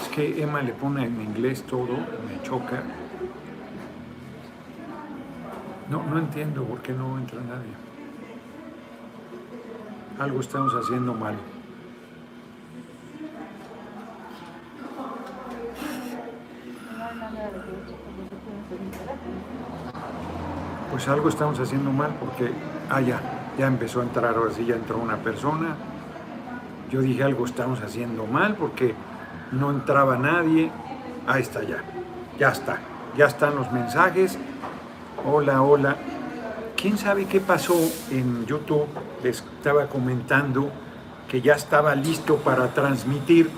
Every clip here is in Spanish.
Es que Emma le pone en inglés todo, me choca. No, no entiendo por qué no entra nadie. Algo estamos haciendo mal. Pues algo estamos haciendo mal porque, ah, ya, ya empezó a entrar, ahora sí ya entró una persona. Yo dije algo estamos haciendo mal porque no entraba nadie. Ahí está ya, ya está, ya están los mensajes. Hola, hola. ¿Quién sabe qué pasó en YouTube? Les estaba comentando que ya estaba listo para transmitir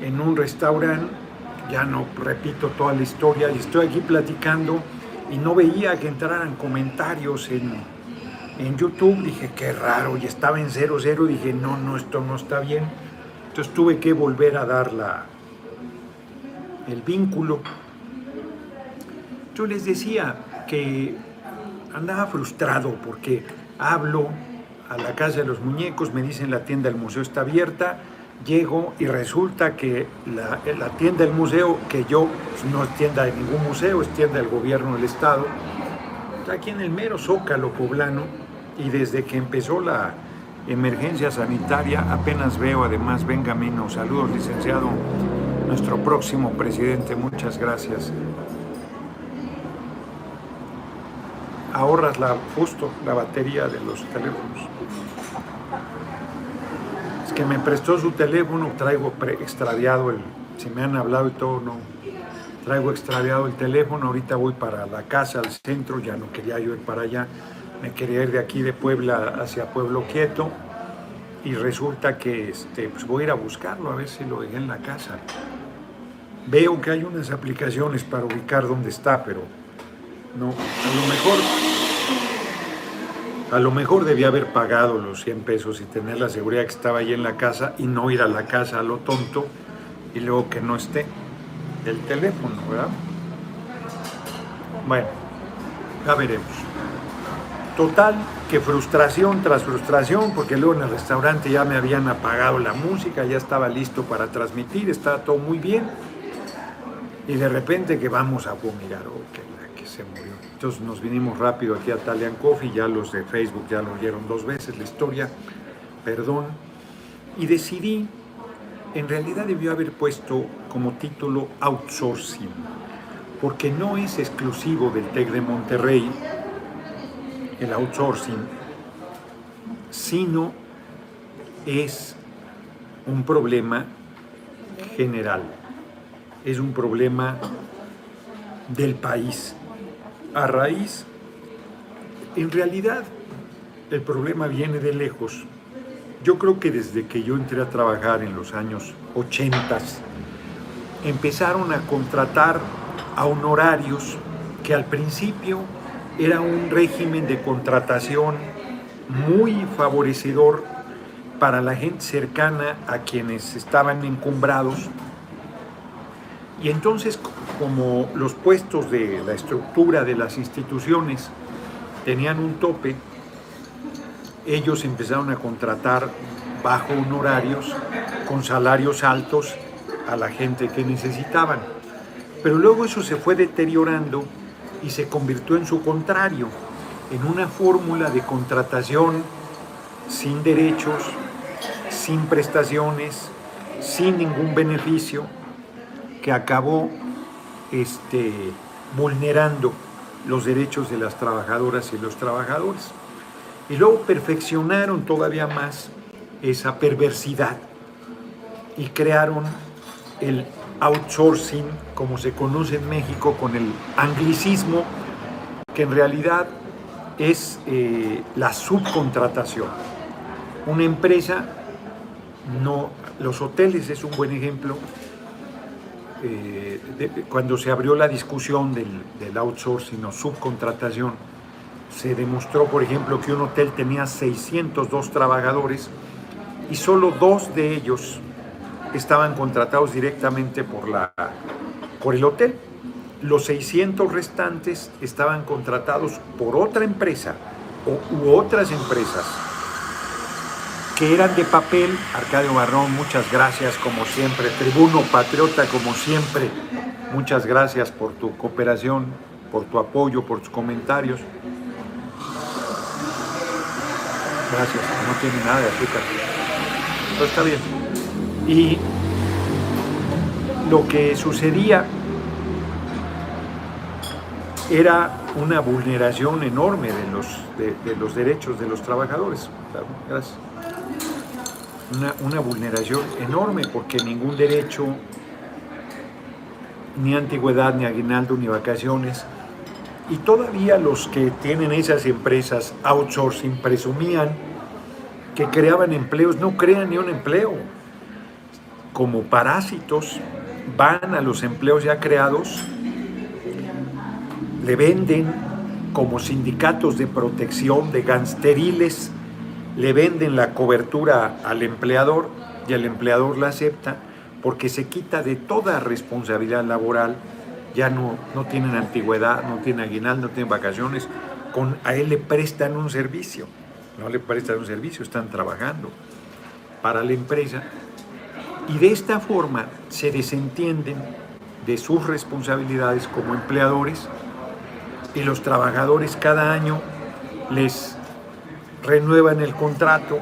en un restaurante. Ya no repito toda la historia estoy aquí platicando y no veía que entraran comentarios en, en YouTube. Dije, qué raro, y estaba en 00. Dije, no, no, esto no está bien. Entonces tuve que volver a dar el vínculo. Yo les decía que andaba frustrado porque hablo a la casa de los muñecos, me dicen la tienda del museo está abierta, llego y resulta que la, la tienda del museo, que yo pues, no es tienda de ningún museo, es tienda del gobierno del estado, está aquí en el mero zócalo poblano y desde que empezó la emergencia sanitaria. Apenas veo, además venga menos, saludos licenciado, nuestro próximo presidente, muchas gracias. Ahorras la, justo la batería de los teléfonos. Que me prestó su teléfono, traigo extraviado el, si me han hablado y todo, no, traigo extraviado el teléfono, ahorita voy para la casa, al centro, ya no quería yo ir para allá, me quería ir de aquí de Puebla hacia Pueblo Quieto y resulta que este, pues voy a ir a buscarlo, a ver si lo dejé en la casa. Veo que hay unas aplicaciones para ubicar dónde está, pero no, a lo mejor a lo mejor debía haber pagado los 100 pesos y tener la seguridad que estaba ahí en la casa y no ir a la casa a lo tonto y luego que no esté el teléfono, ¿verdad? Bueno, ya veremos. Total, que frustración tras frustración, porque luego en el restaurante ya me habían apagado la música, ya estaba listo para transmitir, estaba todo muy bien. Y de repente que vamos a mirar, oh, que la que se murió. Entonces nos vinimos rápido aquí a Talian Coffee, ya los de Facebook ya lo oyeron dos veces la historia, perdón, y decidí, en realidad debió haber puesto como título outsourcing, porque no es exclusivo del TEC de Monterrey, el outsourcing, sino es un problema general, es un problema del país a raíz, en realidad el problema viene de lejos. Yo creo que desde que yo entré a trabajar en los años 80, empezaron a contratar a honorarios que al principio era un régimen de contratación muy favorecedor para la gente cercana a quienes estaban encumbrados. Y entonces como los puestos de la estructura de las instituciones tenían un tope, ellos empezaron a contratar bajo honorarios, con salarios altos a la gente que necesitaban. Pero luego eso se fue deteriorando y se convirtió en su contrario, en una fórmula de contratación sin derechos, sin prestaciones, sin ningún beneficio, que acabó este, vulnerando los derechos de las trabajadoras y los trabajadores. Y luego perfeccionaron todavía más esa perversidad y crearon el outsourcing, como se conoce en México, con el anglicismo, que en realidad es eh, la subcontratación. Una empresa, no, los hoteles es un buen ejemplo, eh, cuando se abrió la discusión del, del, outsourcing o subcontratación, se demostró, por ejemplo, que un hotel tenía 602 trabajadores y solo dos de ellos estaban contratados directamente por, la, por el hotel. Los 600 restantes estaban contratados por otra empresa u otras empresas que eran de papel. Arcadio Barrón, muchas gracias como siempre. Tribuno Patriota, como siempre, muchas gracias por tu cooperación, por tu apoyo, por tus comentarios. Gracias, no tiene nada de azúcar. Pero está bien. Y lo que sucedía era una vulneración enorme de los, de, los derechos de los trabajadores. Una, una, vulneración enorme porque ningún derecho, ni antigüedad, ni aguinaldo, ni vacaciones, y todavía los que tienen esas empresas outsourcing presumían que creaban empleos, no crean ni un empleo. Como parásitos van a los empleos ya creados, le venden como sindicatos de protección de gansteriles, le venden la cobertura al empleador y el empleador la acepta porque se quita de toda responsabilidad laboral, ya no, no tienen antigüedad, no tienen aguinaldo, no tienen vacaciones, con, a él le prestan un servicio, no le prestan un servicio, están trabajando. Para la empresa y de esta forma se desentienden de sus responsabilidades como empleadores y los trabajadores cada año les renuevan el contrato,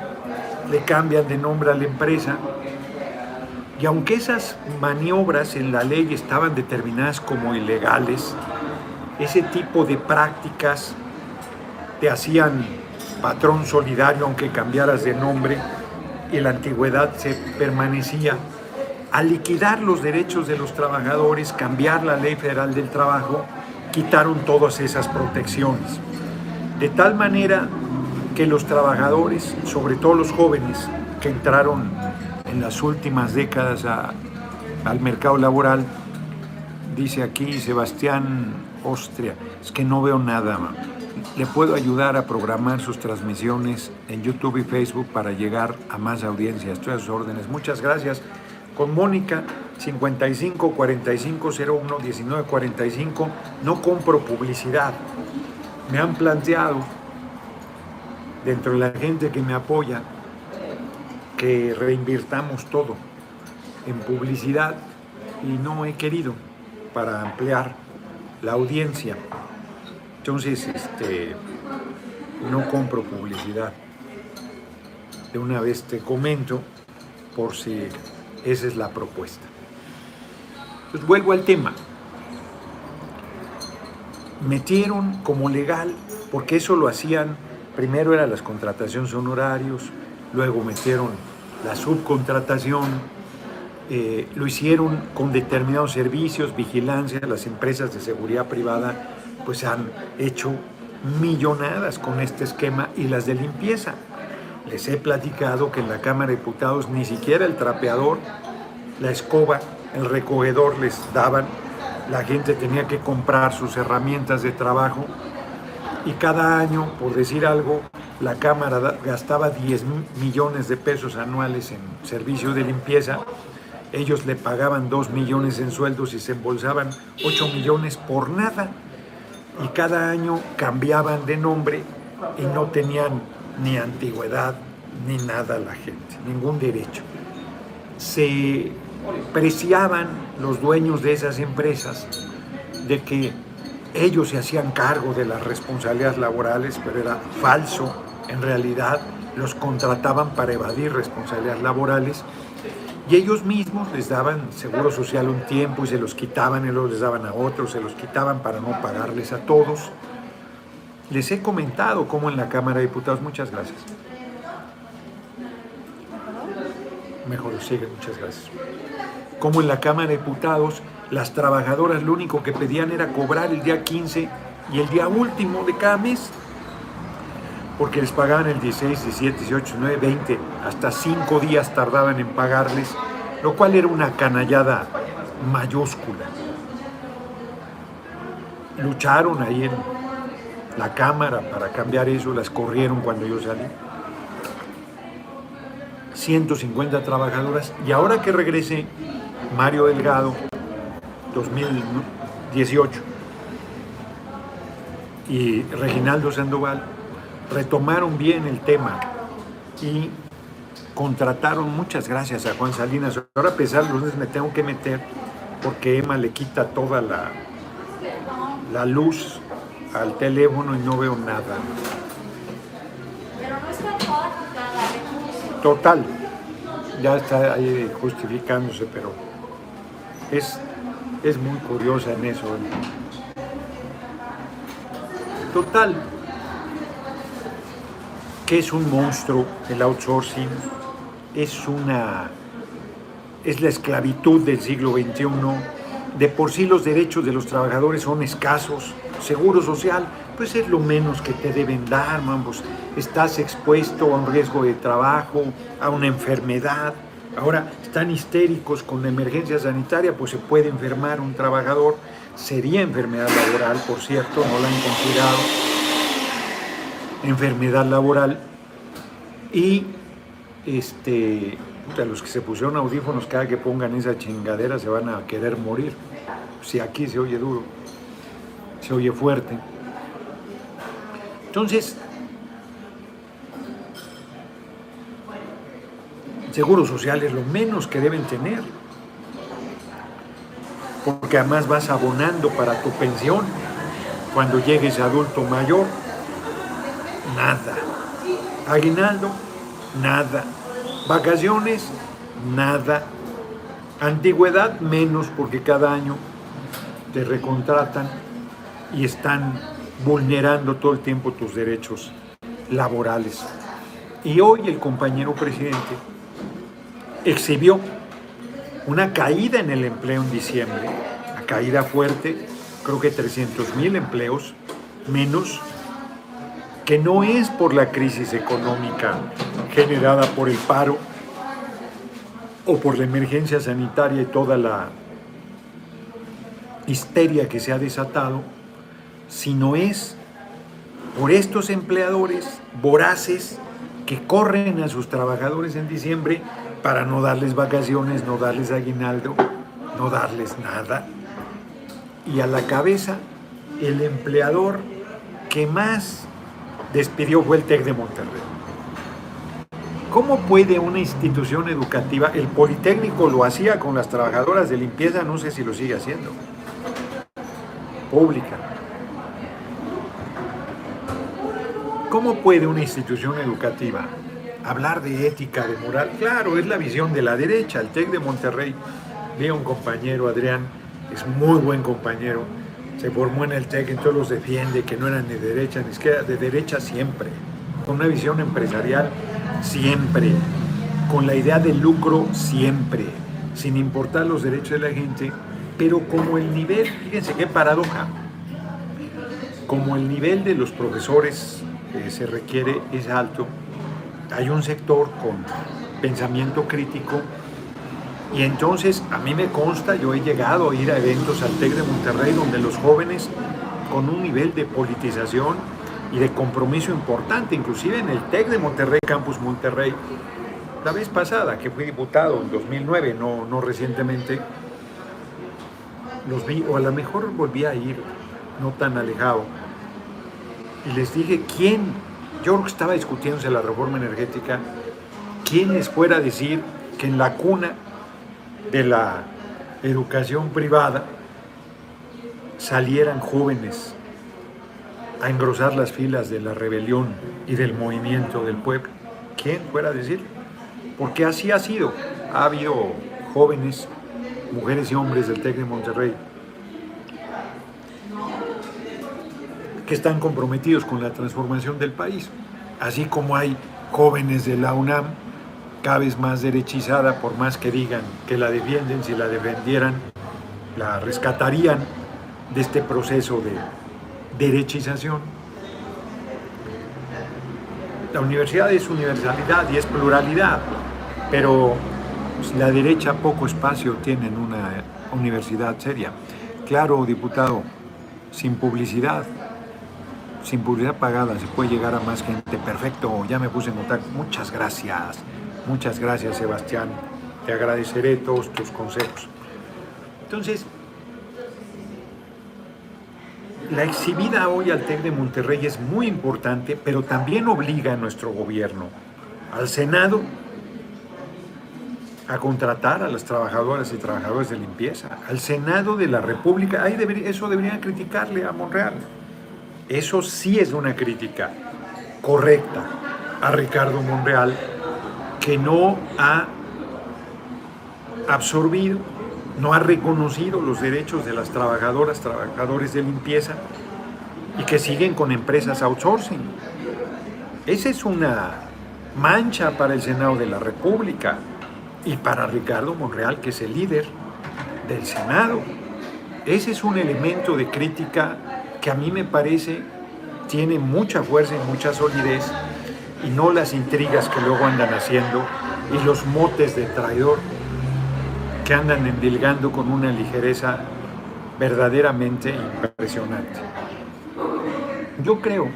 le cambian de nombre a la empresa. Y aunque esas maniobras en la ley estaban determinadas como ilegales, ese tipo de prácticas te hacían patrón solidario aunque cambiaras de nombre y la antigüedad se permanecía. Al liquidar los derechos de los trabajadores, cambiar la ley federal del trabajo, quitaron todas esas protecciones. De tal manera que los trabajadores, sobre todo los jóvenes que entraron en las últimas décadas al mercado laboral, dice aquí Sebastián Ostria, es que no veo nada. Le puedo ayudar a programar sus transmisiones en YouTube y Facebook para llegar a más audiencia. Estoy a sus órdenes. Muchas gracias. Con Mónica 55 45 01 19 45 no compro publicidad. Me han planteado dentro de la gente que me apoya que reinvirtamos todo en publicidad y no he querido para ampliar la audiencia. Entonces, este, no compro publicidad. De una vez te comento por si esa es la propuesta. Pues vuelvo al tema. Metieron como legal, porque eso lo hacían, primero eran las contrataciones honorarios, luego metieron la subcontratación, eh, lo hicieron con determinados servicios, vigilancia, las empresas de seguridad privada pues han hecho millonadas con este esquema y las de limpieza. Les he platicado que en la Cámara de Diputados ni siquiera el trapeador, la escoba, el recogedor les daban, la gente tenía que comprar sus herramientas de trabajo. Y cada año, por decir algo, la Cámara gastaba 10 millones de pesos anuales en servicio de limpieza, ellos le pagaban 2 millones en sueldos y se embolsaban 8 millones por nada y cada año cambiaban de nombre y no tenían ni antigüedad ni nada la gente, ningún derecho. Se preciaban los dueños de esas empresas de que ellos se hacían cargo de las responsabilidades laborales, pero era falso. En realidad los contrataban para evadir responsabilidades laborales y ellos mismos les daban seguro social un tiempo y se los quitaban y luego les daban a otros, se los quitaban para no pagarles a todos. Les he comentado cómo en la Cámara de Diputados, muchas gracias. Mejor sigue, muchas gracias. Como en la Cámara de Diputados, las trabajadoras lo único que pedían era cobrar el día 15 y el día último de cada mes porque les pagaban el 16, 17, 18, 19, 20, hasta 5 días tardaban en pagarles, lo cual era una canallada mayúscula. Lucharon ahí en la Cámara para cambiar eso, las corrieron cuando yo salí. 150 trabajadoras y ahora que regrese Mario Delgado, 2018, y Reginaldo Sandoval, retomaron bien el tema y contrataron, muchas gracias a Juan Salinas. Ahora a pesar de lunes me tengo que meter porque Emma le quita toda la, la luz al teléfono y no veo nada. Pero no está Total, ya está ahí justificándose, pero es, es muy curiosa en eso. Total, que es un monstruo el outsourcing, es una es la esclavitud del siglo XXI. De por sí los derechos de los trabajadores son escasos. Seguro social, pues es lo menos que te deben dar, Pues Estás expuesto a un riesgo de trabajo, a una enfermedad. Ahora están histéricos con la emergencia sanitaria, pues se puede enfermar un trabajador. Sería enfermedad laboral, por cierto, no la han considerado. Enfermedad laboral. Y este, los que se pusieron audífonos, cada que pongan esa chingadera se van a querer morir. Si aquí se oye duro, se oye fuerte. Entonces, seguro social es lo menos que deben tener. Porque además vas abonando para tu pensión cuando llegues adulto mayor. Nada. Aguinaldo, nada. Vacaciones, nada. Antigüedad, menos, porque cada año te recontratan y están vulnerando todo el tiempo tus derechos laborales. Y hoy el compañero presidente exhibió una caída en el empleo en diciembre, una caída fuerte, creo que 300 mil empleos menos que no es por la crisis económica generada por el paro o por la emergencia sanitaria y toda la histeria que se ha desatado, sino es por estos empleadores voraces que corren a sus trabajadores en diciembre para no darles vacaciones, no darles aguinaldo, no darles nada. Y a la cabeza el empleador que más despidió fue el TEC de Monterrey. ¿Cómo puede una institución educativa, el Politécnico lo hacía con las trabajadoras de limpieza, no sé si lo sigue haciendo, pública? ¿Cómo puede una institución educativa hablar de ética, de moral? Claro, es la visión de la derecha. El TEC de Monterrey, vi a un compañero, Adrián, es muy buen compañero, se formó en el TEC, entonces los defiende, que no eran de derecha ni izquierda, de derecha siempre, con una visión empresarial siempre, con la idea de lucro siempre, sin importar los derechos de la gente, pero como el nivel, fíjense qué paradoja, como el nivel de los profesores que se requiere es alto, hay un sector con pensamiento crítico y entonces a mí me consta, yo he llegado a ir a eventos al TEC de Monterrey donde los jóvenes con un nivel de politización y de compromiso importante, inclusive en el TEC de Monterrey, Campus Monterrey, la vez pasada que fui diputado en 2009, no, no recientemente, los vi, o a lo mejor volví a ir, no tan alejado, y les dije, ¿quién? Yo creo que estaba discutiéndose la reforma energética, ¿quién les fuera a decir que en la cuna de la educación privada salieran jóvenes a engrosar las filas de la rebelión y del movimiento del pueblo. ¿Quién fuera a decir? Porque así ha sido. Ha habido jóvenes, mujeres y hombres del TEC de Monterrey que están comprometidos con la transformación del país, así como hay jóvenes de la UNAM cada vez más derechizada, por más que digan que la defienden, si la defendieran, la rescatarían de este proceso de derechización. La universidad es universalidad y es pluralidad, pero la derecha poco espacio tiene en una universidad seria. Claro, diputado, sin publicidad, sin publicidad pagada se puede llegar a más gente. Perfecto, ya me puse en contacto. Muchas gracias. Muchas gracias, Sebastián. Te agradeceré todos tus consejos. Entonces, la exhibida hoy al TEC de Monterrey es muy importante, pero también obliga a nuestro gobierno, al Senado a contratar a las trabajadoras y trabajadores de limpieza, al Senado de la República. Ahí eso deberían criticarle a Monreal. Eso sí es una crítica correcta a Ricardo Monreal, que no ha absorbido, no ha reconocido los derechos de las trabajadoras, trabajadores de limpieza y que siguen con empresas outsourcing. Esa es una mancha para el Senado de la República y para Ricardo Monreal, que es el líder del Senado. Ese es un elemento de crítica que a mí me parece tiene mucha fuerza y mucha solidez y no las intrigas que luego andan haciendo y los motes de traidor que andan endilgando con una ligereza verdaderamente impresionante. Yo creo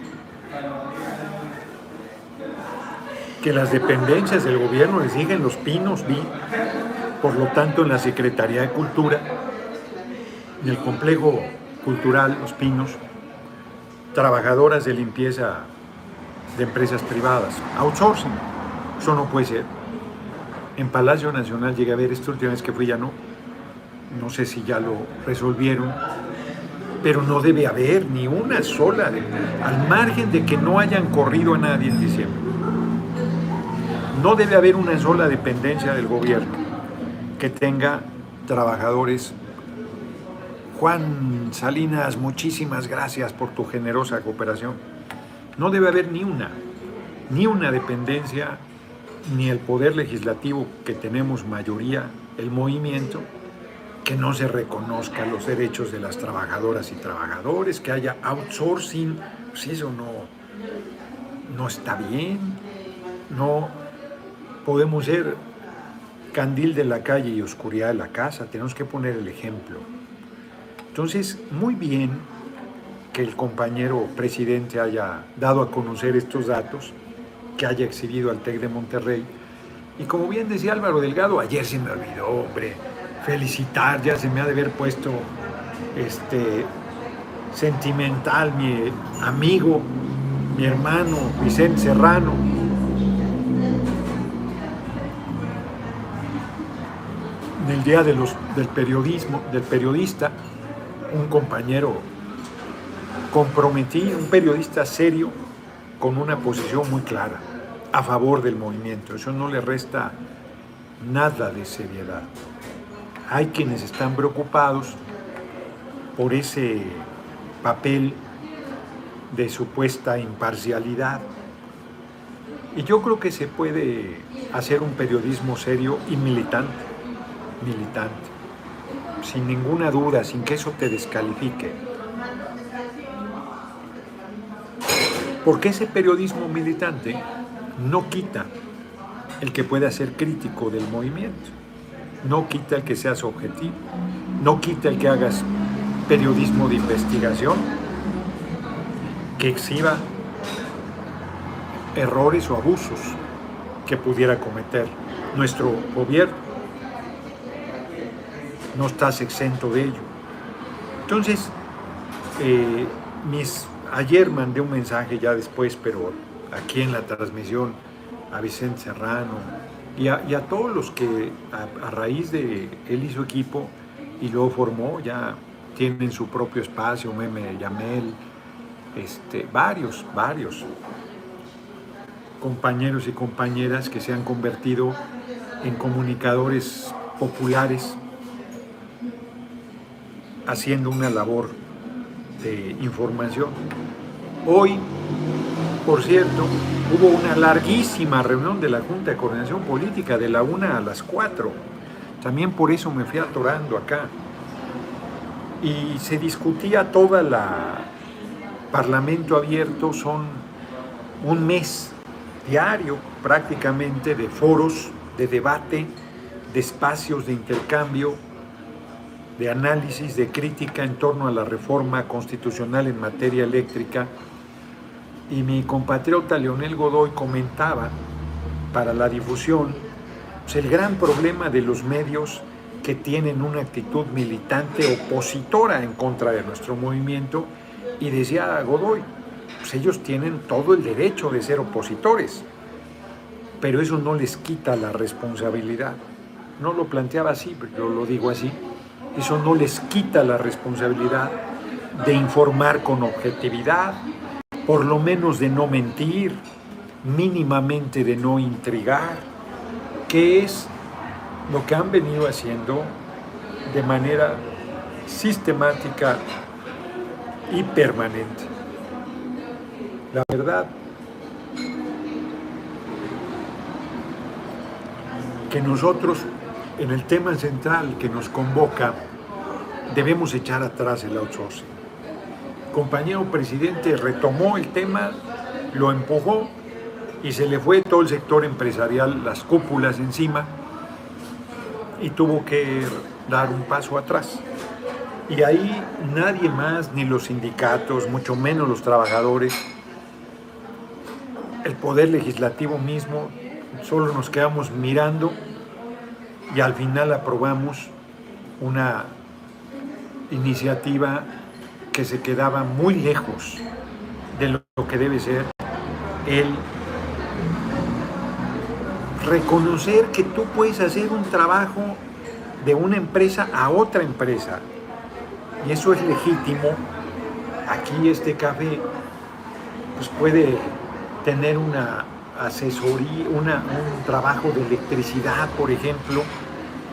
que las dependencias del gobierno les siguen los pinos, vi, por lo tanto en la Secretaría de Cultura, en el complejo cultural Los Pinos, trabajadoras de limpieza de empresas privadas, outsourcing, eso no puede ser. En Palacio Nacional llegué a ver esta última vez que fui ya no, no sé si ya lo resolvieron, pero no debe haber ni una sola, al margen de que no hayan corrido a nadie en diciembre. No debe haber una sola dependencia del gobierno que tenga trabajadores. Juan Salinas, muchísimas gracias por tu generosa cooperación. No debe haber ni una, ni una dependencia, ni el poder legislativo que tenemos mayoría, el movimiento, que no se reconozca los derechos de las trabajadoras y trabajadores, que haya outsourcing, pues eso no, no está bien, no podemos ser candil de la calle y oscuridad de la casa, tenemos que poner el ejemplo. Entonces, muy bien que el compañero presidente haya dado a conocer estos datos, que haya exhibido al TEC de Monterrey. Y como bien decía Álvaro Delgado, ayer se me olvidó, hombre, felicitar, ya se me ha de haber puesto este, sentimental mi amigo, mi hermano Vicente Serrano, en el día de los, del periodismo, del periodista, un compañero comprometido, un periodista serio, con una posición muy clara, a favor del movimiento. Eso no le resta nada de seriedad. Hay quienes están preocupados por ese papel de supuesta imparcialidad. Y yo creo que se puede hacer un periodismo serio y militante militante, sin ninguna duda, sin que eso te descalifique. Porque ese periodismo militante no quita el que pueda ser crítico del movimiento, no quita el que seas objetivo, no quita el que hagas periodismo de investigación, que exhiba errores o abusos que pudiera cometer nuestro gobierno no estás exento de ello. Entonces, eh, mis, ayer mandé un mensaje ya después, pero aquí en la transmisión, a Vicente Serrano y a, todos los que a, raíz de él y su equipo y luego formó, ya tienen su propio espacio, Meme Yamel, este, varios, varios compañeros y compañeras que se han convertido en comunicadores populares haciendo una labor de información. Hoy, por cierto, hubo una larguísima reunión de la Junta de Coordinación Política de la una a las 4. También por eso me fui atorando acá. Y se discutía toda la Parlamento abierto, son un mes diario prácticamente de foros, de debate, de espacios de intercambio de análisis, de crítica en torno a la reforma constitucional en materia eléctrica. Y mi compatriota Leonel Godoy comentaba para la difusión pues, el gran problema de los medios que tienen una actitud militante opositora en contra de nuestro movimiento y decía Godoy, pues ellos tienen todo el derecho de ser opositores, pero eso no les quita la responsabilidad. no lo planteaba así, pero lo digo así, eso no les quita la responsabilidad de informar con objetividad, por lo menos de no mentir, mínimamente de no intrigar, que es lo que han venido haciendo de manera sistemática y permanente. La verdad que nosotros en el tema central que nos convoca debemos echar atrás el outsourcing. El compañero presidente retomó el tema, lo empujó y se le fue todo el sector empresarial, las cúpulas encima y tuvo que dar un paso atrás. Y ahí nadie más, ni los sindicatos, mucho menos los trabajadores, el poder legislativo mismo, solo nos quedamos mirando y al final aprobamos una iniciativa que se quedaba muy lejos de lo que debe ser el reconocer que tú puedes hacer un trabajo de una empresa a otra empresa. Y eso es legítimo. Aquí este café pues puede tener una asesoría, un trabajo de electricidad, por ejemplo,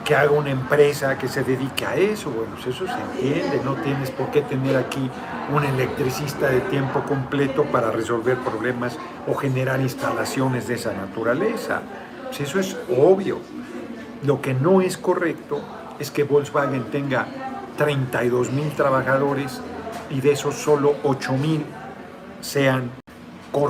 que haga una empresa que se dedique a eso. Bueno, pues eso se entiende, no tienes por qué tener aquí un electricista de tiempo completo para resolver problemas o generar instalaciones de esa naturaleza. Pues eso es obvio. Lo que no es correcto es que Volkswagen tenga 32 mil trabajadores y de esos solo 8 mil sean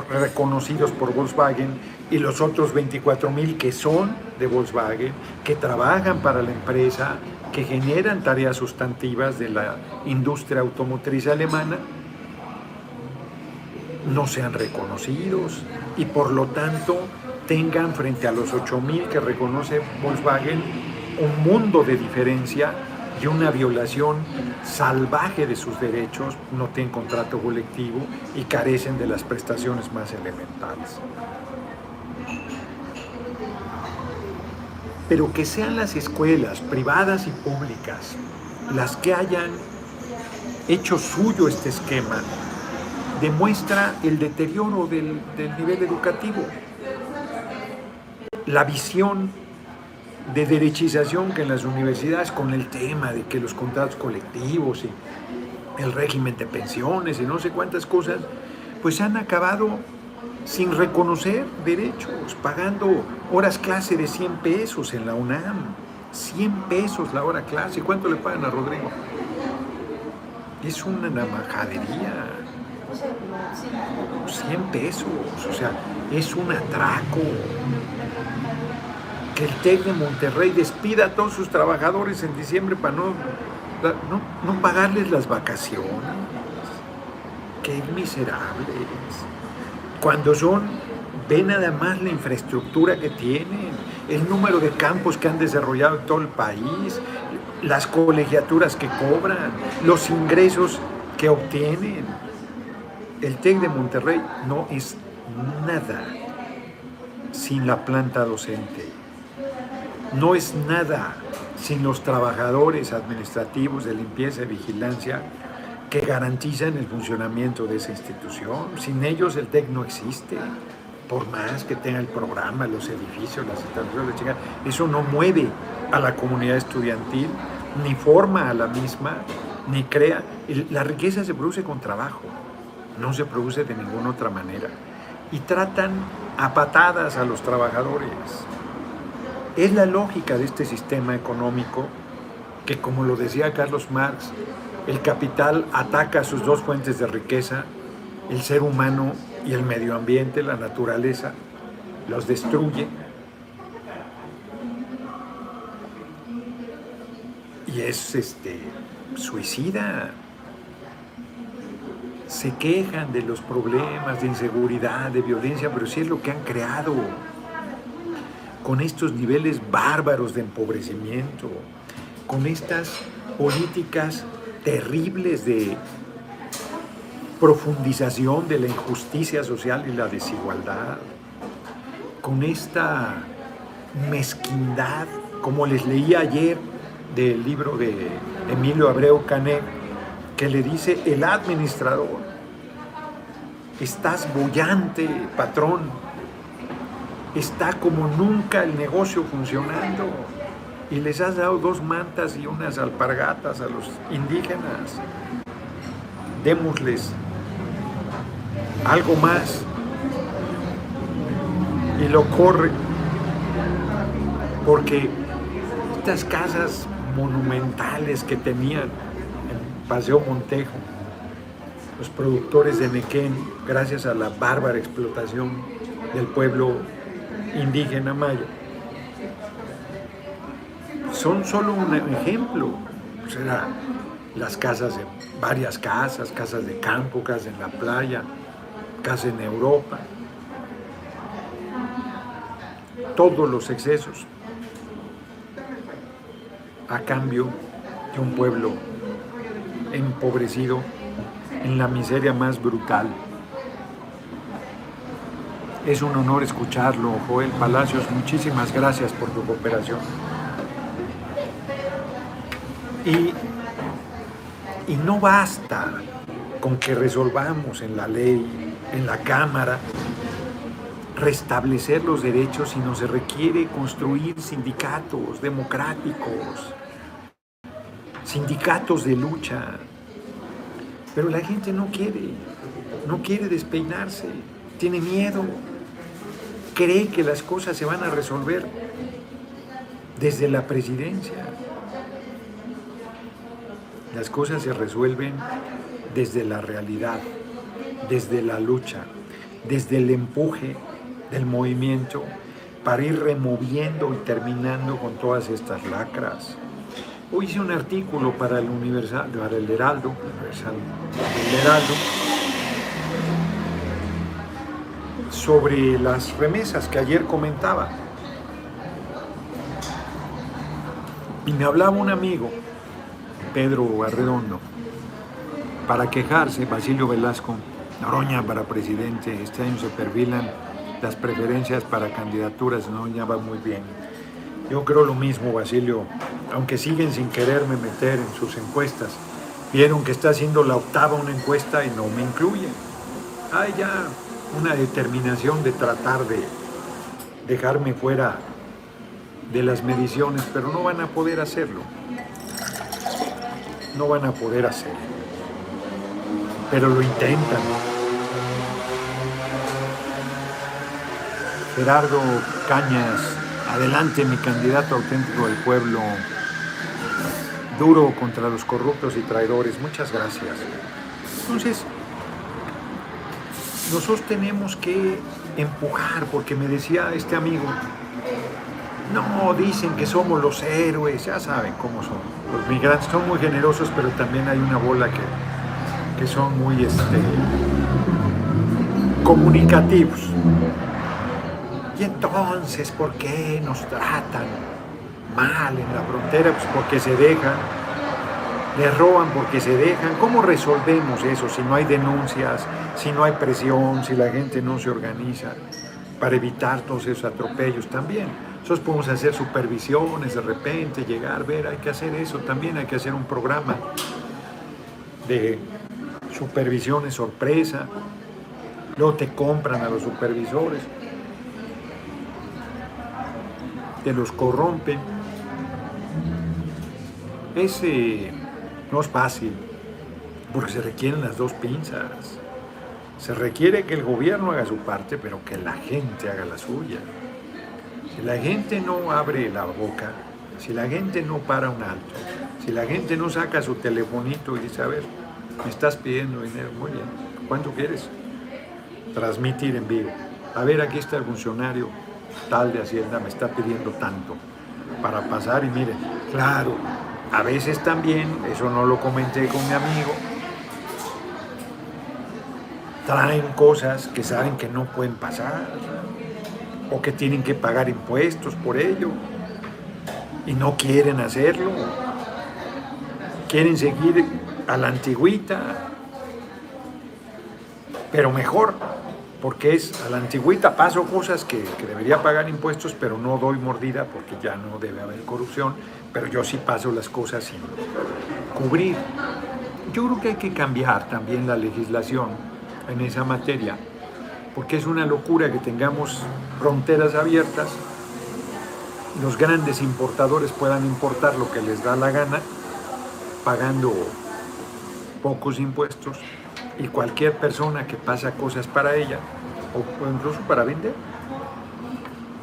reconocidos por Volkswagen y los otros 24 mil que son de Volkswagen, que trabajan para la empresa, que generan tareas sustantivas de la industria automotriz alemana, no sean reconocidos y por lo tanto tengan frente a los 8.000 que reconoce Volkswagen un mundo de diferencia una violación salvaje de sus derechos, no tienen contrato colectivo y carecen de las prestaciones más elementales. Pero que sean las escuelas privadas y públicas las que hayan hecho suyo este esquema, demuestra el deterioro del, del nivel educativo la visión de derechización que en las universidades con el tema de que los contratos colectivos y el régimen de pensiones y no sé cuántas cosas, pues han acabado sin reconocer derechos, pagando horas clase de 100 pesos en la UNAM. 100 pesos la hora clase. ¿Cuánto le pagan a Rodrigo? Es una navajadería. 100 pesos, o sea, es un atraco el TEC de Monterrey despida a todos sus trabajadores en diciembre para no, no, pagarles las vacaciones. Qué miserables. Cuando son, ve nada más la infraestructura que tienen, el número de campos que han desarrollado en todo el país, las colegiaturas que cobran, los ingresos que obtienen. El TEC de Monterrey no es nada sin la planta docente no es nada sin los trabajadores administrativos de limpieza y vigilancia que garantizan el funcionamiento de esa institución. Sin ellos el TEC no existe. Por más que tenga el programa, los edificios, las instalaciones, eso no mueve a la comunidad estudiantil, ni forma a la misma, ni crea. La riqueza se produce con trabajo, no se produce de ninguna otra manera. Y tratan a patadas a los trabajadores. Es la lógica de este sistema económico que, como lo decía Carlos Marx, el capital ataca sus dos fuentes de riqueza, el ser humano y el medio ambiente, la naturaleza, los destruye. Y es este suicida. Se quejan de los problemas de inseguridad, de violencia, pero sí es lo que han creado con estos niveles bárbaros de empobrecimiento, con estas políticas terribles de profundización de la injusticia social y la desigualdad, con esta mezquindad como les leí ayer del libro de Emilio Abreu Canet, que le dice el administrador, estás bollante, patrón, está como nunca el negocio funcionando y les has dado dos mantas y unas alpargatas a los indígenas. Démosles algo más. Y lo corre porque estas casas monumentales que tenían en Paseo Montejo, los productores de Nequén, gracias a la bárbara explotación del pueblo indígena maya, son solo un ejemplo. O sea, las casas, de, varias casas, casas de campo, casas en la playa, casas en Europa, todos los excesos a cambio de un pueblo empobrecido en la miseria más brutal. Es un honor escucharlo, Joel Palacios. Muchísimas gracias por tu cooperación. Y, y no basta con que resolvamos en la ley, en la Cámara, restablecer los derechos, sino se requiere construir sindicatos democráticos, sindicatos de lucha. Pero la gente no quiere, no quiere despeinarse, tiene miedo, cree que las cosas se van a resolver desde la presidencia. Las cosas se resuelven desde la realidad, desde la lucha, desde el empuje del movimiento para ir removiendo y terminando con todas estas lacras. Hoy hice un artículo para el Universal, para el Heraldo, Universal, el Heraldo, sobre las remesas que ayer comentaba. Y me hablaba un amigo, Pedro Arredondo, para quejarse, Basilio Velasco, Noroña para presidente, este año se perfilan las preferencias para candidaturas, no ya va muy bien. Yo creo lo mismo, Basilio, aunque siguen sin quererme meter en sus encuestas. Vieron que está haciendo la octava una encuesta y no me incluyen. Hay ya una determinación de tratar de dejarme fuera de las mediciones, pero no van a poder hacerlo. No van a poder hacerlo. Pero lo intentan. Gerardo Cañas Adelante mi candidato auténtico del pueblo, duro contra los corruptos y traidores. Muchas gracias. Entonces, nosotros tenemos que empujar, porque me decía este amigo, no, dicen que somos los héroes, ya saben cómo son. Los migrantes son muy generosos, pero también hay una bola que, que son muy este, comunicativos. Y entonces, ¿por qué nos tratan mal en la frontera? Pues porque se dejan, le roban porque se dejan. ¿Cómo resolvemos eso si no hay denuncias, si no hay presión, si la gente no se organiza para evitar todos esos atropellos también? Nosotros podemos hacer supervisiones de repente, llegar, ver, hay que hacer eso también, hay que hacer un programa de supervisiones sorpresa. Luego te compran a los supervisores te los corrompen. Ese no es fácil, porque se requieren las dos pinzas. Se requiere que el gobierno haga su parte, pero que la gente haga la suya. Si la gente no abre la boca, si la gente no para un alto, si la gente no saca su telefonito y dice, a ver, me estás pidiendo dinero, muy bien, ¿cuánto quieres? Transmitir en vivo. A ver, aquí está el funcionario, tal de Hacienda me está pidiendo tanto para pasar y mire, claro, a veces también, eso no lo comenté con mi amigo, traen cosas que saben que no pueden pasar o que tienen que pagar impuestos por ello y no quieren hacerlo, quieren seguir a la antigüita, pero mejor porque es a la antigüita, paso cosas que, debería pagar impuestos, pero no doy mordida porque ya no debe haber corrupción, pero yo sí paso las cosas sin cubrir. Yo creo que hay que cambiar también la legislación en esa materia, porque es una locura que tengamos fronteras abiertas, los grandes importadores puedan importar lo que les da la gana, pagando pocos impuestos, y cualquier persona que pasa cosas para ella, o, incluso para vender,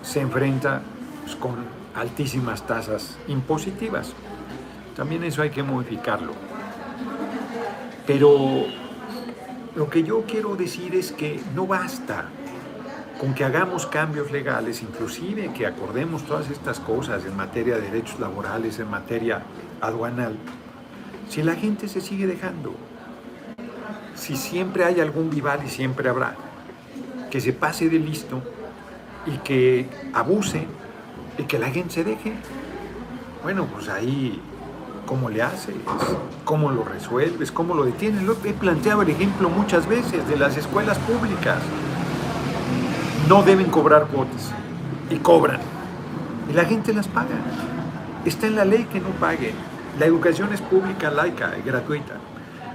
se enfrenta pues, con altísimas tasas impositivas. También eso hay que modificarlo. Pero lo que yo quiero decir es que no basta con que hagamos cambios legales, inclusive que acordemos todas estas cosas en materia de derechos laborales, en materia aduanal, si la gente se sigue dejando, si siempre hay algún vival y siempre habrá, que se pase de listo y que abuse y que la gente se deje, bueno, pues ahí, ¿cómo le haces? ¿Cómo lo resuelves? ¿Cómo lo detienes? Lo he planteado el ejemplo muchas veces de las escuelas públicas. No deben cobrar cuotas y cobran. Y la gente las paga. Está en la ley que no pague. La educación es pública, laica y gratuita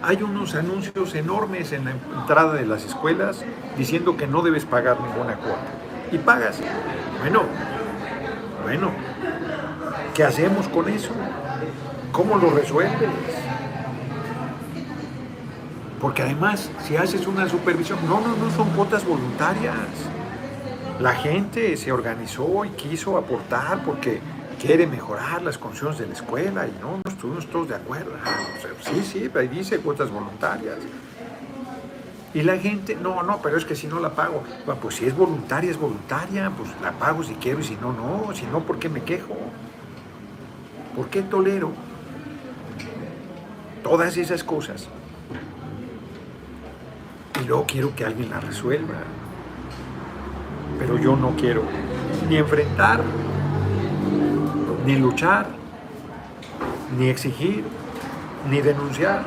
hay unos anuncios enormes en la entrada de las escuelas diciendo que no debes pagar ninguna cuota. Y pagas. Bueno, bueno, ¿qué hacemos con eso? ¿Cómo lo resuelves? Porque además, si haces una supervisión, no, no, no son cuotas voluntarias. La gente se organizó y quiso aportar porque quiere mejorar las condiciones de la escuela y no, no estuvimos todos de acuerdo. sí, sí, ahí dice cuotas voluntarias. Y la gente, no, no, pero es que si no la pago, pues si es voluntaria, es voluntaria, pues la pago si quiero y si no, no, si no, ¿por qué me quejo? ¿Por qué tolero todas esas cosas? Y luego quiero que alguien la resuelva. Pero yo no quiero ni enfrentar ni luchar, ni exigir, ni denunciar,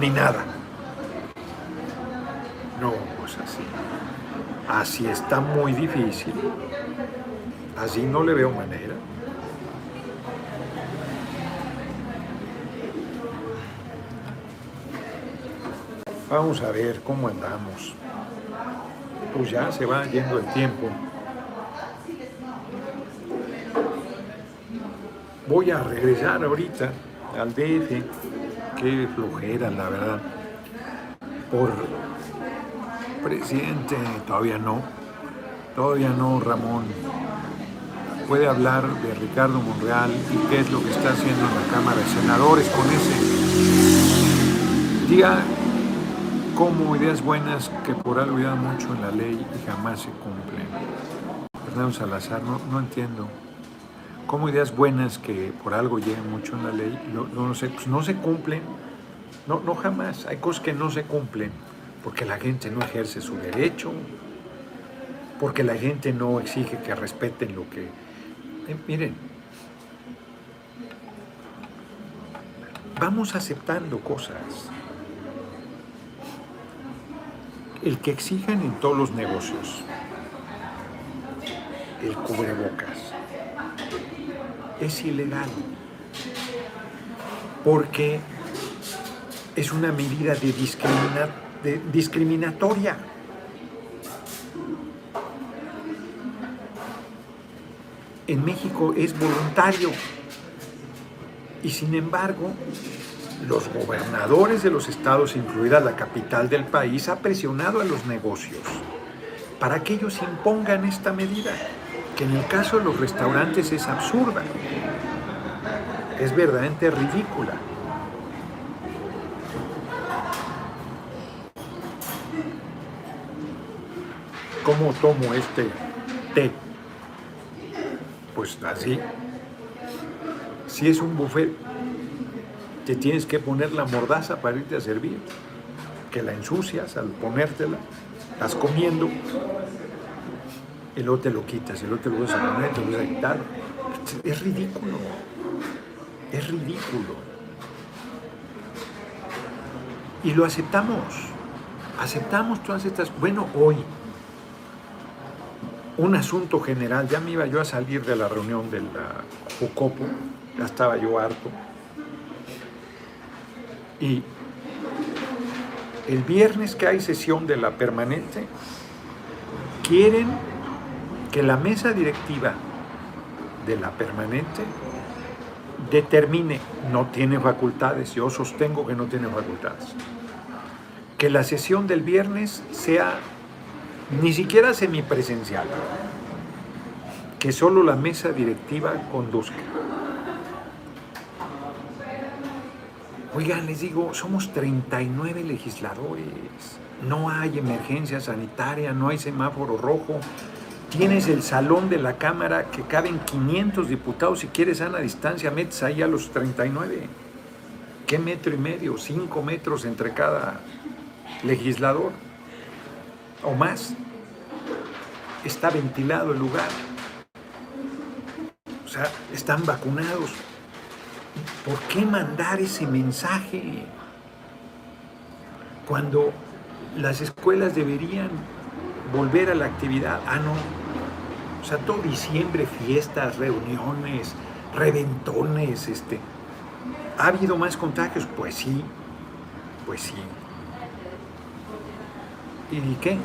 ni nada. No, pues así. Así está muy difícil. Así no le veo manera. Vamos a ver cómo andamos. Pues ya se va yendo el tiempo. Voy a regresar ahorita al DF, qué flojera la verdad. Por presidente, todavía no, todavía no Ramón. Puede hablar de Ricardo Monreal y qué es lo que está haciendo en la Cámara de Senadores con ese. Diga como ideas buenas que por algo ya mucho en la ley y jamás se cumplen. Fernando Salazar, no, no entiendo como ideas buenas que por algo llegan mucho en la ley, no, no, se, pues no se cumplen, no, no jamás, hay cosas que no se cumplen porque la gente no ejerce su derecho, porque la gente no exige que respeten lo que... Eh, miren, vamos aceptando cosas. El que exijan en todos los negocios el cubrebocas es ilegal, porque es una medida de, discriminatoria. En México es voluntario. Y sin embargo los gobernadores de los estados, incluida la capital del país, ha presionado a los negocios para que ellos impongan esta medida que en el caso de los restaurantes es absurda, es verdaderamente ridícula. ¿Cómo tomo este té? Pues así. Si es un buffet, te tienes que poner la mordaza para irte a servir, que la ensucias al ponértela, estás comiendo, y luego te lo quitas, y luego te lo vas a poner, te lo vas a quitar. Es ridículo. Es ridículo. Y lo aceptamos. Aceptamos todas estas. Bueno, hoy, un asunto general. Ya me iba yo a salir de la reunión del Jucopo, ya estaba yo harto. Y el viernes que hay sesión de la permanente, quieren que la mesa directiva de la permanente determine, no tiene facultades, yo sostengo que no tiene facultades, que la sesión del viernes sea ni siquiera semipresencial, que solo la mesa directiva conduzca. Oigan, les digo, somos 39 legisladores, no hay emergencia sanitaria, no hay semáforo rojo, tienes el salón de la Cámara que caben 500 diputados, si quieres a distancia, metes ahí a los 39. ¿Qué metro y medio? Cinco metros entre cada legislador o más. Está ventilado el lugar. O sea, están vacunados. ¿Por qué mandar ese mensaje cuando las escuelas deberían volver a la actividad? Ah, no. O sea, todo diciembre, fiestas, reuniones, reventones, este. ¿Ha habido más contagios? Pues sí, pues sí. ¿Y qué?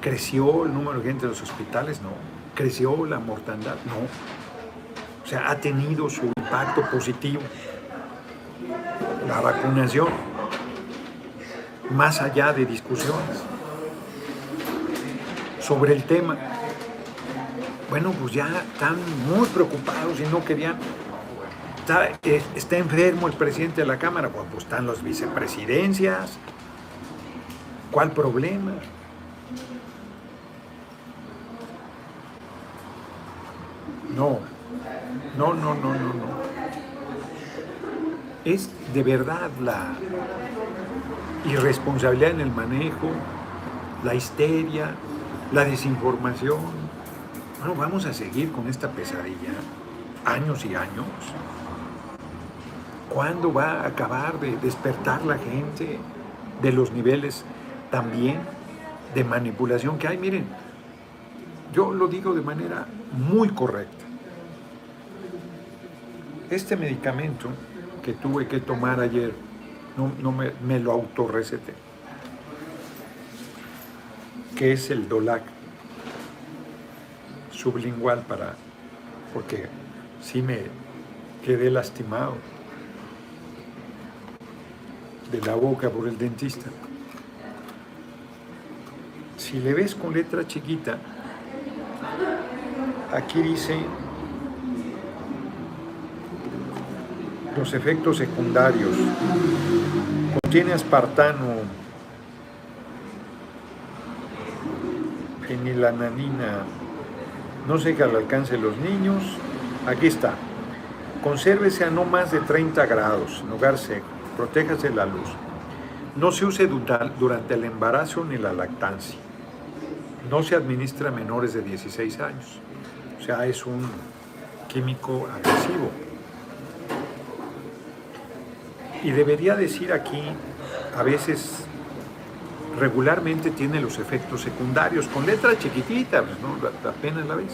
¿Creció el número de gente en los hospitales? No. ¿Creció la mortandad? No. O sea, ha tenido su impacto positivo la vacunación, más allá de discusiones sobre el tema. Bueno, pues ya están muy preocupados y no querían. Está, está enfermo el presidente de la Cámara, pues, pues están las vicepresidencias, ¿Cuál problema? No, no, no, no, no, no. Es de verdad la irresponsabilidad en el manejo, la histeria, la desinformación. Bueno, vamos a seguir con esta pesadilla años y años. ¿Cuándo va a acabar de despertar la gente de los niveles también de manipulación que hay. Miren, yo lo digo de manera muy correcta. Este medicamento que tuve que tomar ayer, no, me, me, lo autorreceté, que es el Dolac sublingual para, porque sí me quedé lastimado de la boca por el dentista si le ves con letra chiquita, aquí dice los efectos secundarios. Contiene aspartano, fenilananina, no sé que al alcance de los niños. Aquí está. Consérvese a no más de 30 grados, en lugar seco. Protéjase la luz. No se use durante el embarazo ni la lactancia no se administra a menores de 16 años. O sea, es un químico agresivo. Y debería decir aquí, a veces regularmente tiene los efectos secundarios, con letra chiquitita, pues, ¿no? apenas la ves.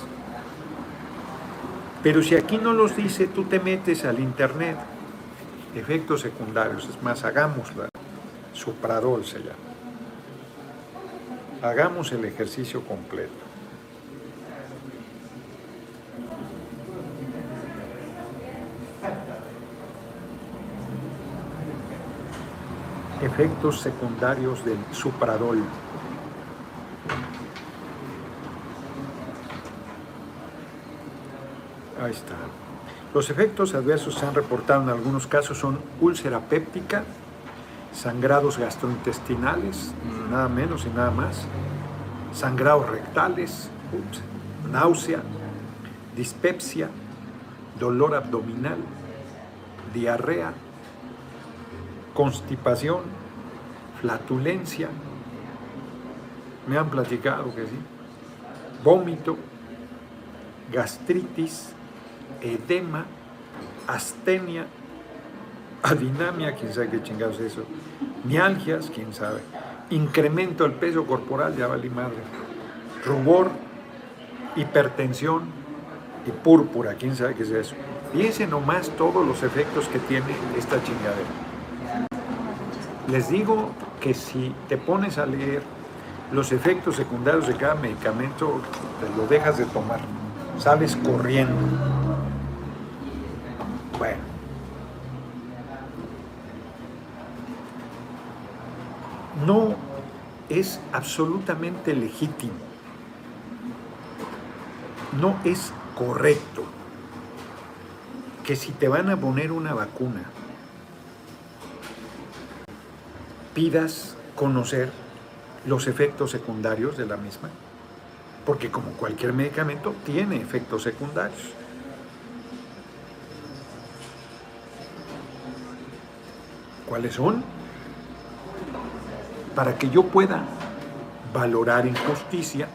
Pero si aquí no los dice, tú te metes al internet, efectos secundarios, es más, hagámosla, supradol se llama. Hagamos el ejercicio completo. Efectos secundarios del supradol. Ahí está. Los efectos adversos se han reportado en algunos casos son úlcera péptica, sangrados gastrointestinales, nada menos y nada más, sangrados rectales, náusea, dispepsia, dolor abdominal, diarrea, constipación, flatulencia, me han platicado que sí, vómito, gastritis, edema, astenia, adinamia, quién sabe qué chingados es eso, mialgias, quién sabe, incremento del peso corporal, ya vale madre, rubor, hipertensión y púrpura, quién sabe qué es eso. Fíjense nomás todos los efectos que tiene esta chingadera. Les digo que si te pones a leer los efectos secundarios de cada medicamento, te lo dejas de tomar, sales corriendo. Bueno. No es absolutamente legítimo, no es correcto que si te van a poner una vacuna, pidas conocer los efectos secundarios de la misma, porque como cualquier medicamento tiene efectos secundarios. ¿Cuáles son? Para que yo pueda valorar en justicia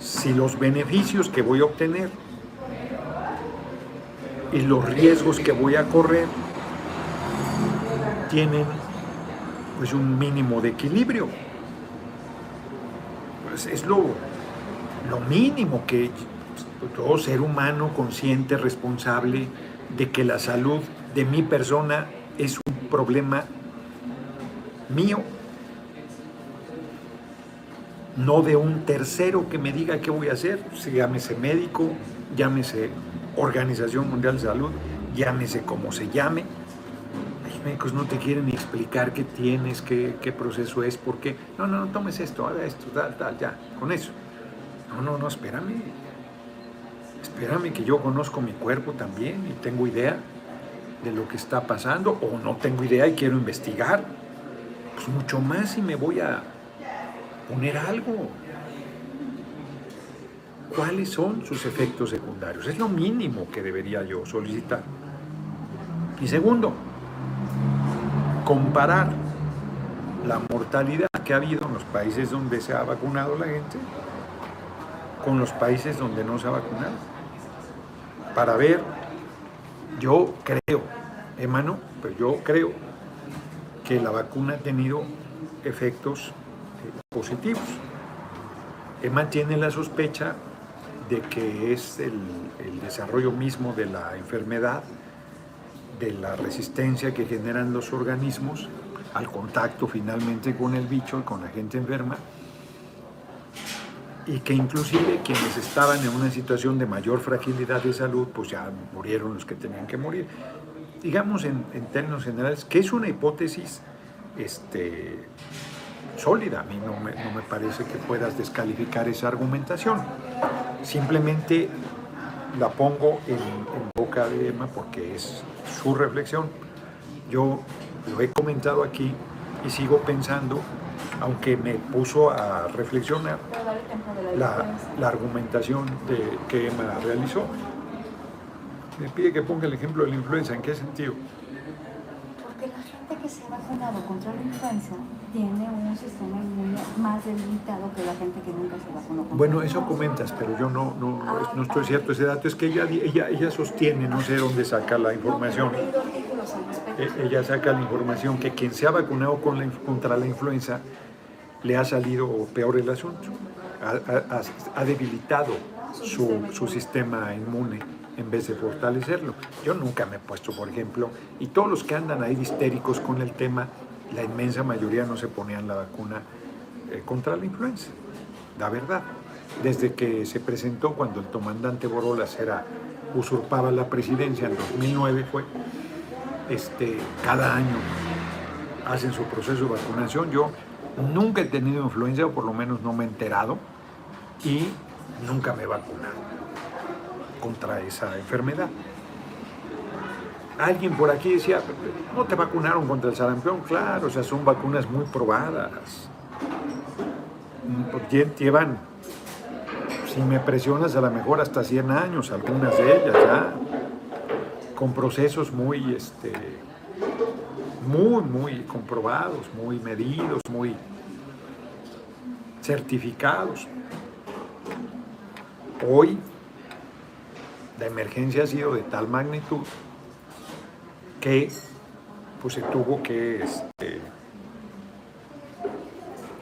si los beneficios que voy a obtener y los riesgos que voy a correr tienen pues un mínimo de equilibrio. Pues es lo, lo mínimo que todo ser humano consciente, responsable de que la salud de mi persona es un problema mío, no de un tercero que me diga qué voy a hacer, si llámese médico, llámese Organización Mundial de Salud, llámese como se llame, médicos no te quieren ni explicar qué tienes, qué, qué proceso es, por qué. No, no, no tomes esto, haga esto, tal, tal, ya, con eso. No, no, no, espérame. Espérame que yo conozco mi cuerpo también y tengo idea de lo que está pasando o no tengo idea y quiero investigar. Pues mucho más si me voy a poner algo. ¿Cuáles son sus efectos secundarios? Es lo mínimo que debería yo solicitar. Y segundo, comparar la mortalidad que ha habido en los países donde se ha vacunado la gente con los países donde no se ha vacunado. Para ver, yo creo, hermano, pero yo creo que la vacuna ha tenido efectos eh, positivos. Emma tiene la sospecha de que es el desarrollo mismo de la enfermedad de la resistencia que generan los organismos al contacto finalmente con el bicho y con la gente enferma y que inclusive quienes estaban en una situación de mayor fragilidad de salud pues ya murieron los que tenían que morir. Digamos en, términos generales que es una hipótesis este, sólida, a mí no me, no me parece que puedas descalificar esa argumentación. Simplemente la pongo en, boca de Emma porque es su reflexión. Yo lo he comentado aquí y sigo pensando, aunque me puso a reflexionar la, argumentación de, que Emma realizó. Me pide que ponga el ejemplo de la influenza, ¿en qué sentido? Gente que se ha vacunado contra la influenza tiene un sistema inmune más debilitado que la gente que nunca se vacunó. Bueno, eso comentas, pero yo no, no, no estoy cierto ese dato. Es que ella, ella, ella sostiene, no sé dónde saca la información. E, ella saca la información que quien se ha vacunado con la, contra la influenza le ha salido peor el asunto. Ha, ha, debilitado su, su sistema inmune en vez de fortalecerlo. Yo nunca me he puesto, por ejemplo, y todos los que andan ahí histéricos con el tema, la inmensa mayoría no se ponían la vacuna eh, contra la influenza, la verdad. Desde que se presentó cuando el comandante Borolas era, usurpaba la presidencia en 2009 fue, este, cada año hacen su proceso de vacunación. Yo nunca he tenido influenza, o por lo menos no me he enterado, y nunca me he vacunado contra esa enfermedad. Alguien por aquí decía, ¿no te vacunaron contra el sarampión? Claro, o sea, son vacunas muy probadas. Llevan, si me presionas, a lo mejor hasta 100 años, algunas de ellas ya, con procesos muy, este, muy, muy comprobados, muy medidos, muy certificados. Hoy la emergencia ha sido de tal magnitud que pues se tuvo que este,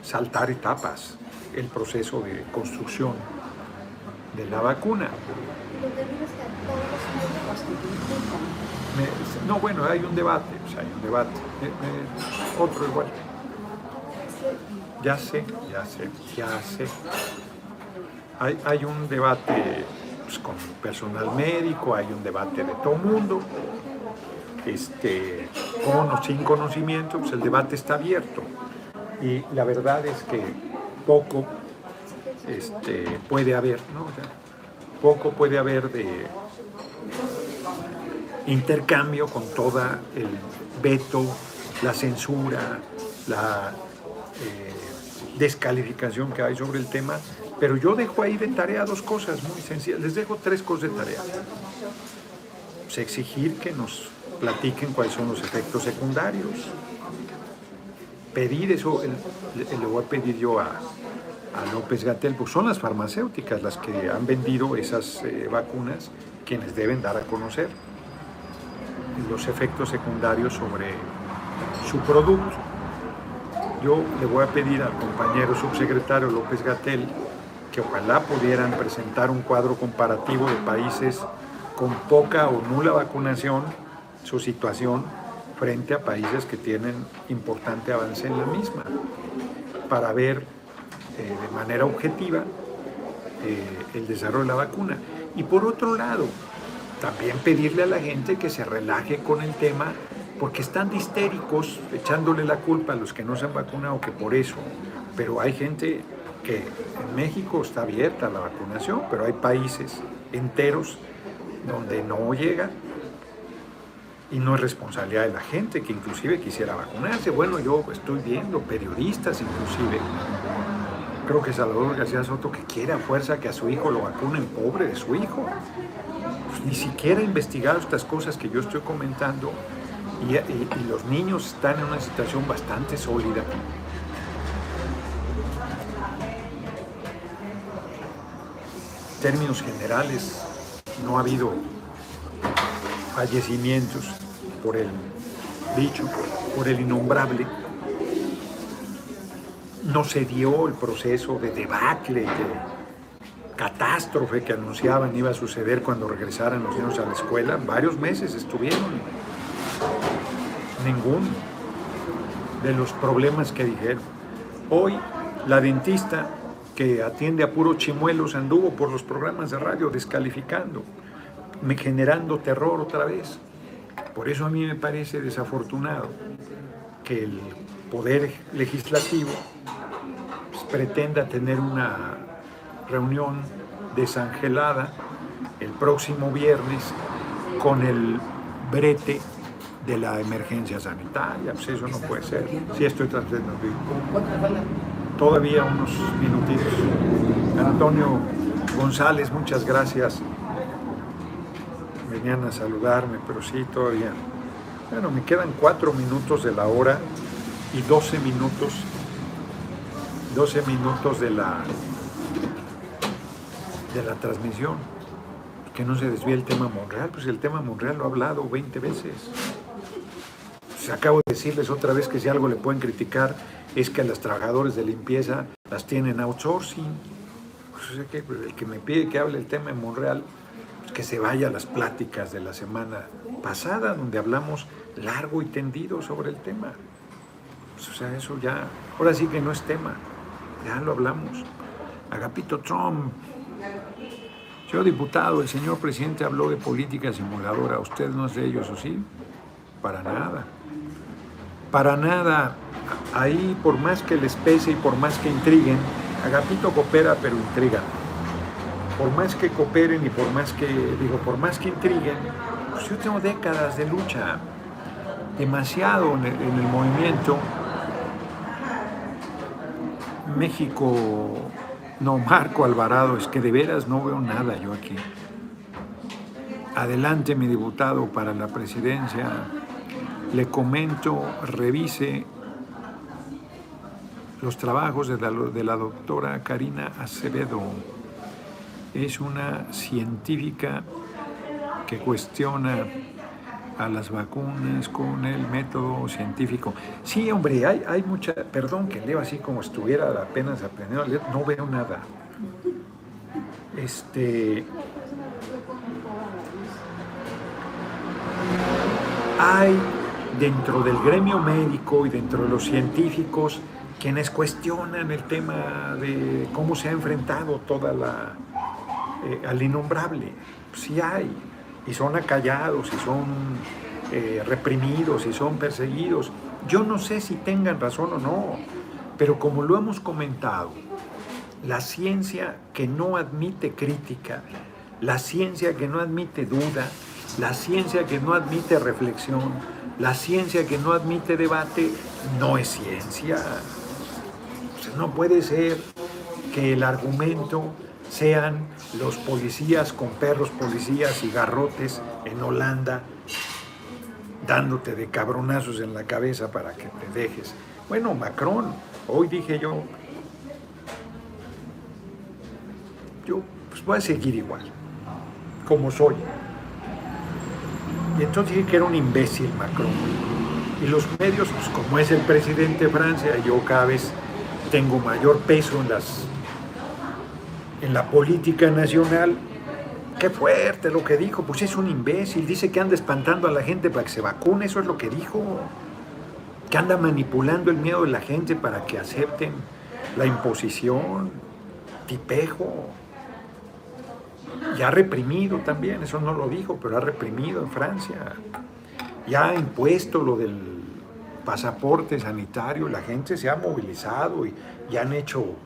saltar etapas el proceso de construcción de la vacuna. no, bueno, hay un debate, hay un debate. Otro igual. Ya sé, ya sé, ya sé. Hay, hay un debate pues, con personal médico, hay un debate de todo mundo. Este, con o sin conocimiento, pues el debate está abierto. Y la verdad es que poco este, puede haber, ¿no? poco puede haber de intercambio con toda el veto, la censura, la eh, descalificación que hay sobre el tema, pero yo dejo ahí de tarea dos cosas muy sencillas, les dejo tres cosas de tarea. Pues exigir que nos platiquen cuáles son los efectos secundarios, pedir eso, le voy a pedir yo a, a López Gatel, pues son las farmacéuticas las que han vendido esas eh, vacunas quienes deben dar a conocer los efectos secundarios sobre su producto. Yo le voy a pedir al compañero subsecretario López Gatel que ojalá pudieran presentar un cuadro comparativo de países con poca o nula vacunación, su situación frente a países que tienen importante avance en la misma, para ver eh, de manera objetiva eh, el desarrollo de la vacuna. Y por otro lado, también pedirle a la gente que se relaje con el tema, porque están histéricos echándole la culpa a los que no se han vacunado, que por eso. Pero hay gente que en México está abierta la vacunación, pero hay países enteros donde no llega y no es responsabilidad de la gente que inclusive quisiera vacunarse. Bueno, yo estoy viendo periodistas inclusive creo que Salvador García Soto que quiere a fuerza que a su hijo lo vacunen, pobre de su hijo. Pues ni siquiera ha investigado estas cosas que yo estoy comentando y, y los niños están en una situación bastante sólida. Términos generales, no ha habido fallecimientos por el dicho, por el innombrable no se dio el proceso de debacle, de catástrofe que anunciaban iba a suceder cuando regresaran los niños a la escuela. Varios meses estuvieron. Ningún de los problemas que dijeron. Hoy la dentista que atiende a puro chimuelos anduvo por los programas de radio descalificando, generando terror otra vez. Por eso a mí me parece desafortunado que el poder legislativo pretenda tener una reunión desangelada el próximo viernes con el brete de la emergencia sanitaria. Pues eso no puede ser. Si estoy transmitiendo Todavía unos minutitos. Antonio González, muchas gracias. Venían a saludarme, pero sí, todavía. Bueno, me quedan cuatro minutos de la hora y doce minutos 12 minutos de la, de la transmisión. Que no se desvíe el tema Monreal, pues el tema Monreal lo he hablado 20 veces. Se acabo de decirles otra vez que si algo le pueden criticar es que los trabajadores de limpieza las tienen outsourcing. Pues, que pues, el que me pide que hable el tema de Monreal, pues, que se vaya a las pláticas de la semana pasada, donde hablamos largo y tendido sobre el tema. Pues, o sea, eso ya, ahora sí que no es tema ya lo hablamos. Agapito Trump. Señor diputado, el señor presidente habló de política simuladora. ¿Usted no es de ellos, o sí? Para nada. Para nada. Ahí, por más que les pese y por más que intriguen, Agapito coopera, pero intriga. Por más que cooperen y por más que, digo, por más que intriguen, pues yo tengo décadas de lucha, demasiado en el movimiento México, no, Marco Alvarado, es que de veras no veo nada yo aquí. Adelante mi diputado para la presidencia. Le comento, revise los trabajos de la, doctora Karina Acevedo. Es una científica que cuestiona a las vacunas con el método científico. Sí, hombre, hay, hay mucha, perdón que leo así como estuviera apenas aprendiendo a leer, no veo nada. Este, hay dentro del gremio médico y dentro de los científicos quienes cuestionan el tema de cómo se ha enfrentado toda la eh, al innombrable. Sí hay, y son acallados, y son eh, reprimidos, y son perseguidos. Yo no sé si tengan razón o no, pero como lo hemos comentado, la ciencia que no admite crítica, la ciencia que no admite duda, la ciencia que no admite reflexión, la ciencia que no admite debate, no es ciencia. no puede ser que el argumento sean los policías con perros policías y garrotes en Holanda dándote de cabronazos en la cabeza para que te dejes. Bueno, Macron, hoy dije yo, yo pues voy a seguir igual, como soy. Y entonces dije que era un imbécil Macron. Y los medios, pues como es el presidente de Francia, yo cada vez tengo mayor peso en las en la política nacional. Qué fuerte lo que dijo, pues es un imbécil, dice que anda espantando a la gente para que se vacune, eso es lo que dijo, que anda manipulando el miedo de la gente para que acepten la imposición, tipejo. Y ha reprimido también, eso no lo dijo, pero ha reprimido en Francia. Ya ha impuesto lo del pasaporte sanitario, la gente se ha movilizado y, y han hecho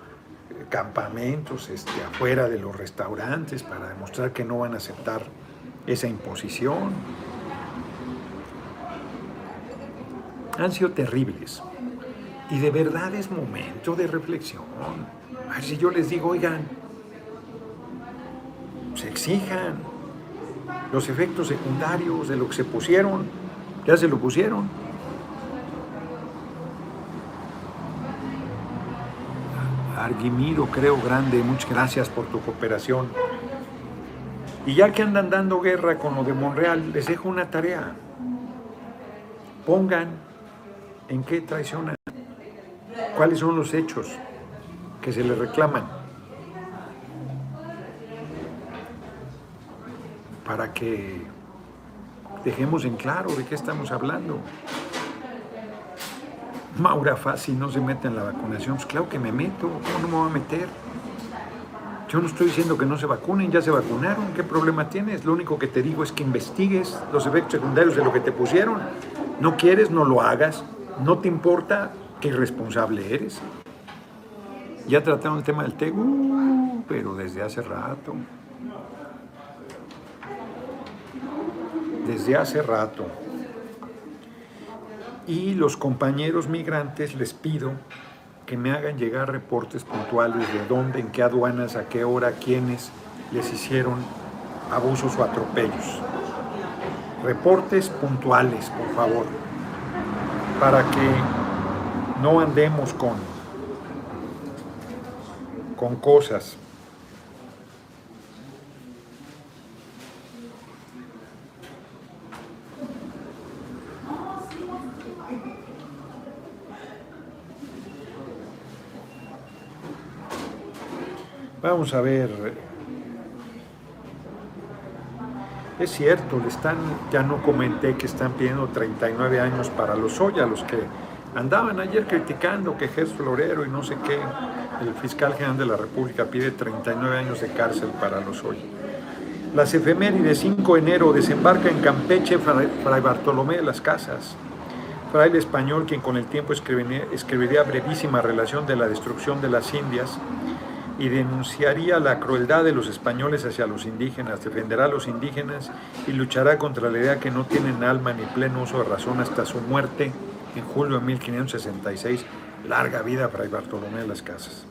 campamentos este, afuera de los restaurantes para demostrar que no van a aceptar esa imposición. Han sido terribles. Y de verdad es momento de reflexión. A ver si yo les digo, oigan, se exijan los efectos secundarios de lo que se pusieron, ya se lo pusieron. Arguimido, creo grande, muchas gracias por tu cooperación. Y ya que andan dando guerra con lo de Monreal, les dejo una tarea. Pongan en qué traicionan, cuáles son los hechos que se les reclaman, para que dejemos en claro de qué estamos hablando. Maura Fácil no se mete en la vacunación. Pues claro que me meto, ¿cómo no me voy a meter? Yo no estoy diciendo que no se vacunen, ya se vacunaron, ¿qué problema tienes? Lo único que te digo es que investigues los efectos secundarios de lo que te pusieron. No quieres, no lo hagas. No te importa, qué irresponsable eres. Ya trataron el tema del TEGU, pero desde hace rato. Desde hace rato y los compañeros migrantes les pido que me hagan llegar reportes puntuales de dónde, en qué aduanas, a qué hora, quiénes les hicieron abusos o atropellos. Reportes puntuales, por favor, para que no andemos con, con cosas. Vamos a ver. Es cierto, le están, ya no comenté que están pidiendo 39 años para los Oya, los que andaban ayer criticando que Jesús Florero y no sé qué, el fiscal general de la República pide 39 años de cárcel para los Oya. Las efemérides 5 de enero desembarca en Campeche Fray Bartolomé de las Casas, fraile español quien con el tiempo escribiría, brevísima relación de la destrucción de las Indias y denunciaría la crueldad de los españoles hacia los indígenas, defenderá a los indígenas y luchará contra la idea que no tienen alma ni pleno uso de razón hasta su muerte en julio de 1566. Larga vida Fray Bartolomé de las Casas.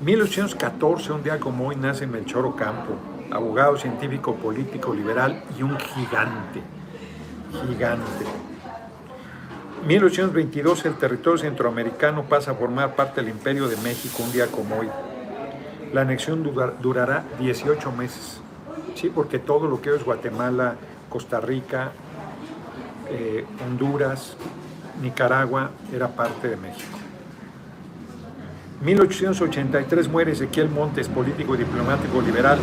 1814, un día como hoy, nace Melchor Ocampo, abogado, científico, político, liberal y un gigante. Gigante. 1822, el territorio centroamericano pasa a formar parte del Imperio de México, un día como hoy. La anexión durará 18 meses, ¿sí? porque todo lo que es Guatemala, Costa Rica, eh, Honduras, Nicaragua, era parte de México. 1883 muere Ezequiel Montes, político y diplomático liberal,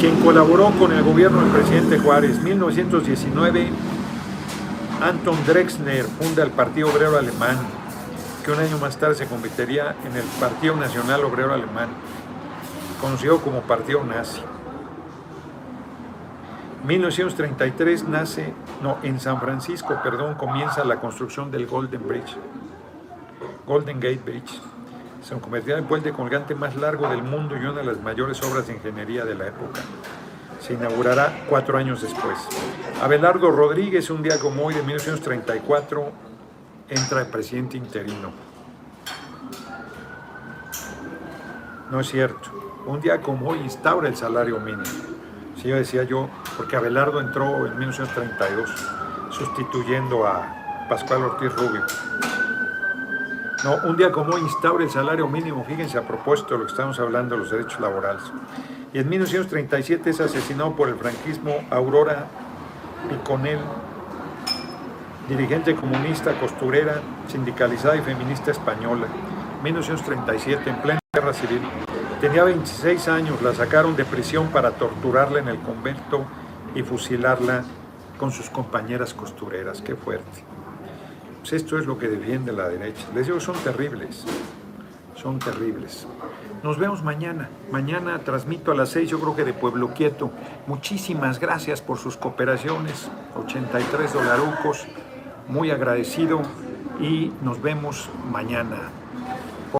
quien colaboró con el gobierno del presidente Juárez. 1919, Anton Drexler funda el Partido Obrero Alemán, que un año más tarde se convertiría en el Partido Nacional Obrero Alemán, conocido como Partido Nazi. 1933 nace, no, en San Francisco, perdón, comienza la construcción del Golden Bridge, Golden Gate Bridge. Se convertirá en el puente colgante más largo del mundo y una de las mayores obras de ingeniería de la época. Se inaugurará cuatro años después. Abelardo Rodríguez, un día como hoy de 1934, entra el presidente interino. No es cierto. Un día como hoy instaura el salario mínimo. Sí, decía yo, porque Abelardo entró en 1932 sustituyendo a Pascual Ortiz Rubio. No, un día como hoy instaura el salario mínimo, fíjense a propósito de lo que estamos hablando de los derechos laborales. Y en 1937 es asesinado por el franquismo Aurora Piconel, dirigente comunista, costurera, sindicalizada y feminista española. 1937, en plena guerra civil. Tenía 26 años, la sacaron de prisión para torturarla en el convento y fusilarla con sus compañeras costureras. Qué fuerte. Pues esto es lo que defiende la derecha. Les digo, son terribles. Son terribles. Nos vemos mañana. Mañana transmito a las 6, yo creo que de Pueblo Quieto. Muchísimas gracias por sus cooperaciones. 83 dolarucos. Muy agradecido. Y nos vemos mañana.